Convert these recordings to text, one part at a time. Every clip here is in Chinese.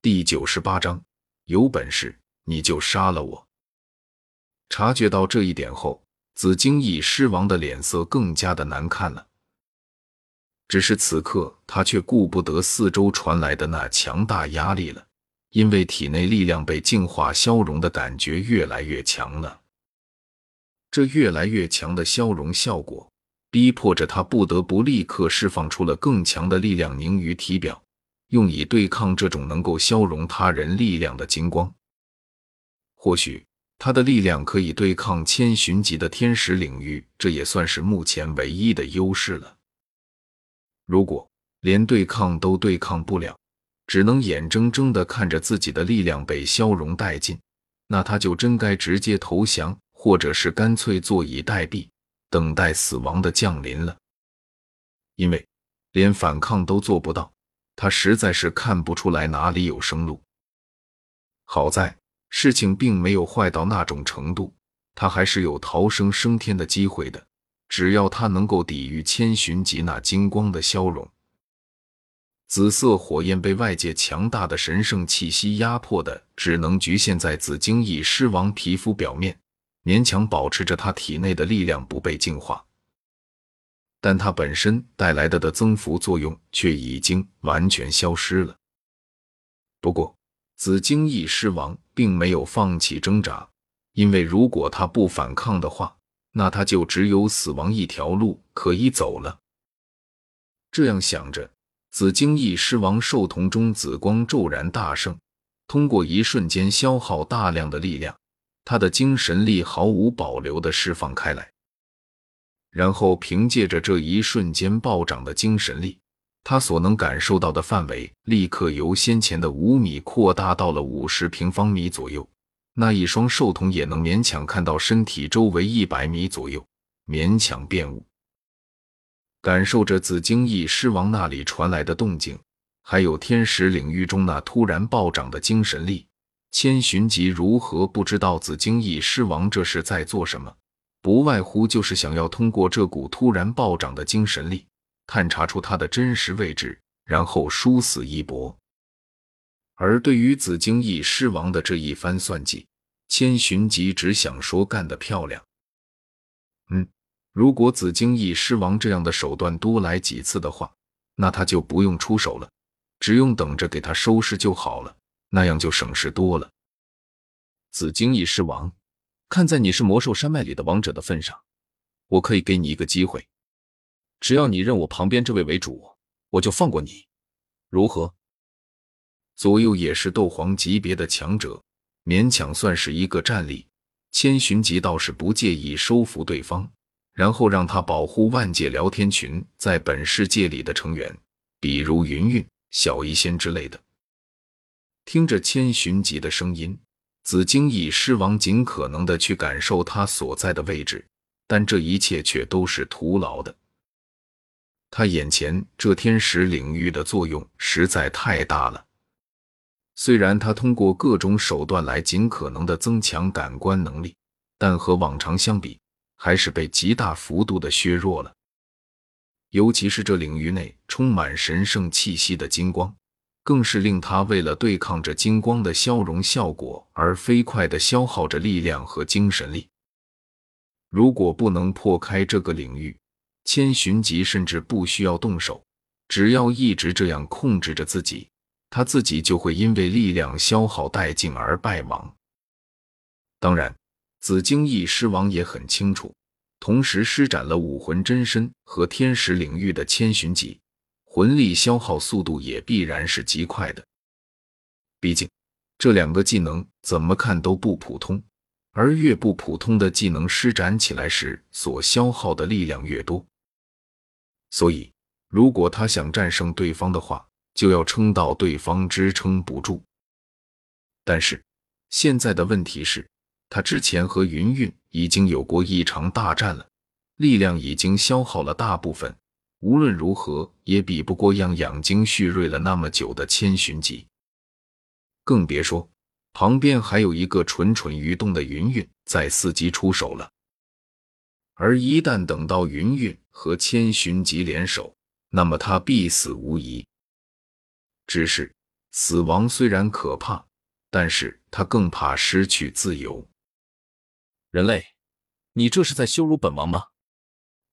第九十八章，有本事你就杀了我！察觉到这一点后，紫荆翼狮王的脸色更加的难看了。只是此刻他却顾不得四周传来的那强大压力了，因为体内力量被净化消融的感觉越来越强了。这越来越强的消融效果，逼迫着他不得不立刻释放出了更强的力量凝于体表。用以对抗这种能够消融他人力量的金光，或许他的力量可以对抗千寻级的天使领域，这也算是目前唯一的优势了。如果连对抗都对抗不了，只能眼睁睁的看着自己的力量被消融殆尽，那他就真该直接投降，或者是干脆坐以待毙，等待死亡的降临了。因为连反抗都做不到。他实在是看不出来哪里有生路。好在事情并没有坏到那种程度，他还是有逃生升天的机会的。只要他能够抵御千寻疾那金光的消融，紫色火焰被外界强大的神圣气息压迫的，只能局限在紫荆翼狮王皮肤表面，勉强保持着他体内的力量不被净化。但它本身带来的的增幅作用却已经完全消失了。不过，紫荆翼狮王并没有放弃挣扎，因为如果他不反抗的话，那他就只有死亡一条路可以走了。这样想着，紫荆翼狮王兽瞳中紫光骤然大盛，通过一瞬间消耗大量的力量，他的精神力毫无保留的释放开来。然后凭借着这一瞬间暴涨的精神力，他所能感受到的范围立刻由先前的五米扩大到了五十平方米左右。那一双兽瞳也能勉强看到身体周围一百米左右，勉强辨物。感受着紫荆翼狮王那里传来的动静，还有天使领域中那突然暴涨的精神力，千寻疾如何不知道紫荆翼狮王这是在做什么？不外乎就是想要通过这股突然暴涨的精神力，探查出他的真实位置，然后殊死一搏。而对于紫荆翼狮王的这一番算计，千寻疾只想说干得漂亮。嗯，如果紫荆翼狮王这样的手段多来几次的话，那他就不用出手了，只用等着给他收拾就好了，那样就省事多了。紫荆翼狮王。看在你是魔兽山脉里的王者的份上，我可以给你一个机会，只要你认我旁边这位为主，我就放过你，如何？左右也是斗皇级别的强者，勉强算是一个战力。千寻疾倒是不介意收服对方，然后让他保护万界聊天群在本世界里的成员，比如云云、小医仙之类的。听着千寻疾的声音。紫荆翼狮王尽可能的去感受他所在的位置，但这一切却都是徒劳的。他眼前这天使领域的作用实在太大了。虽然他通过各种手段来尽可能的增强感官能力，但和往常相比，还是被极大幅度的削弱了。尤其是这领域内充满神圣气息的金光。更是令他为了对抗着金光的消融效果而飞快地消耗着力量和精神力。如果不能破开这个领域，千寻疾甚至不需要动手，只要一直这样控制着自己，他自己就会因为力量消耗殆尽而败亡。当然，紫荆翼狮王也很清楚，同时施展了武魂真身和天使领域的千寻疾。魂力消耗速度也必然是极快的，毕竟这两个技能怎么看都不普通，而越不普通的技能施展起来时所消耗的力量越多。所以，如果他想战胜对方的话，就要撑到对方支撑不住。但是现在的问题是，他之前和云云已经有过一场大战了，力量已经消耗了大部分。无论如何也比不过样养精蓄锐了那么久的千寻疾，更别说旁边还有一个蠢蠢欲动的云云在伺机出手了。而一旦等到云云和千寻疾联手，那么他必死无疑。只是死亡虽然可怕，但是他更怕失去自由。人类，你这是在羞辱本王吗？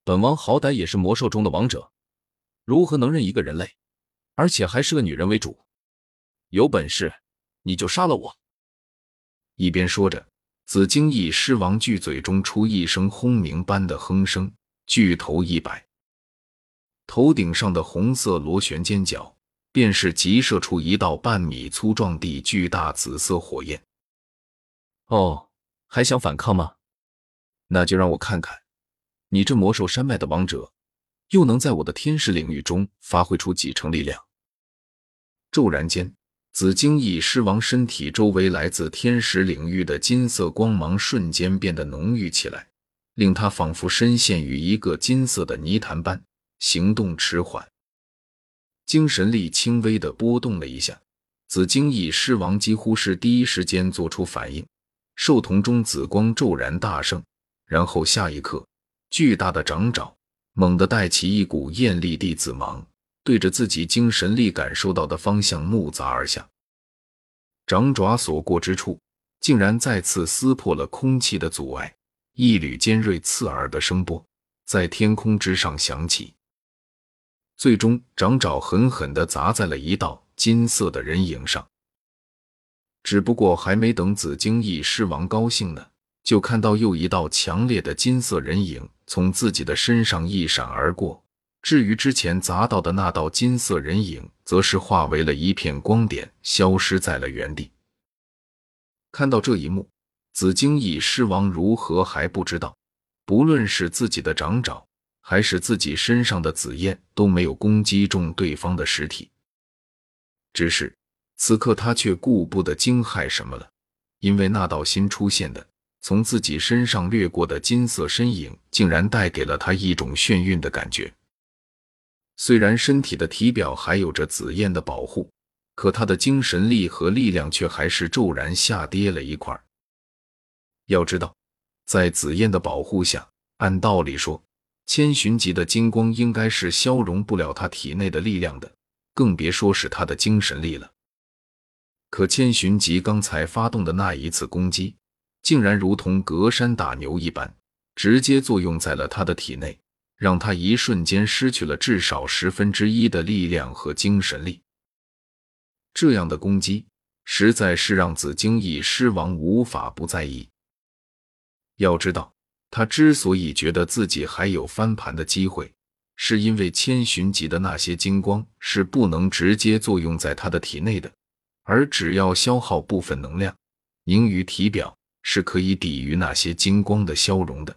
本王好歹也是魔兽中的王者，如何能认一个人类，而且还是个女人为主？有本事你就杀了我！一边说着，紫荆翼狮王巨嘴中出一声轰鸣般的哼声，巨头一摆，头顶上的红色螺旋尖角便是急射出一道半米粗壮地巨大紫色火焰。哦，还想反抗吗？那就让我看看。你这魔兽山脉的王者，又能在我的天使领域中发挥出几成力量？骤然间，紫荆翼狮王身体周围来自天使领域的金色光芒瞬间变得浓郁起来，令他仿佛深陷于一个金色的泥潭般，行动迟缓。精神力轻微的波动了一下，紫荆翼狮王几乎是第一时间做出反应，兽瞳中紫光骤然大盛，然后下一刻。巨大的掌爪猛地带起一股艳丽地紫芒，对着自己精神力感受到的方向怒砸而下。掌爪所过之处，竟然再次撕破了空气的阻碍，一缕尖锐刺耳的声波在天空之上响起。最终，掌爪狠狠地砸在了一道金色的人影上。只不过，还没等紫荆翼狮王高兴呢。就看到又一道强烈的金色人影从自己的身上一闪而过，至于之前砸到的那道金色人影，则是化为了一片光点，消失在了原地。看到这一幕，紫荆翼狮王如何还不知道？不论是自己的掌爪，还是自己身上的紫焰，都没有攻击中对方的实体。只是此刻他却顾不得惊骇什么了，因为那道新出现的。从自己身上掠过的金色身影，竟然带给了他一种眩晕的感觉。虽然身体的体表还有着紫焰的保护，可他的精神力和力量却还是骤然下跌了一块。要知道，在紫焰的保护下，按道理说，千寻级的金光应该是消融不了他体内的力量的，更别说是他的精神力了。可千寻疾刚才发动的那一次攻击。竟然如同隔山打牛一般，直接作用在了他的体内，让他一瞬间失去了至少十分之一的力量和精神力。这样的攻击实在是让紫荆翼狮王无法不在意。要知道，他之所以觉得自己还有翻盘的机会，是因为千寻级的那些金光是不能直接作用在他的体内的，而只要消耗部分能量，凝于体表。是可以抵御那些金光的消融的。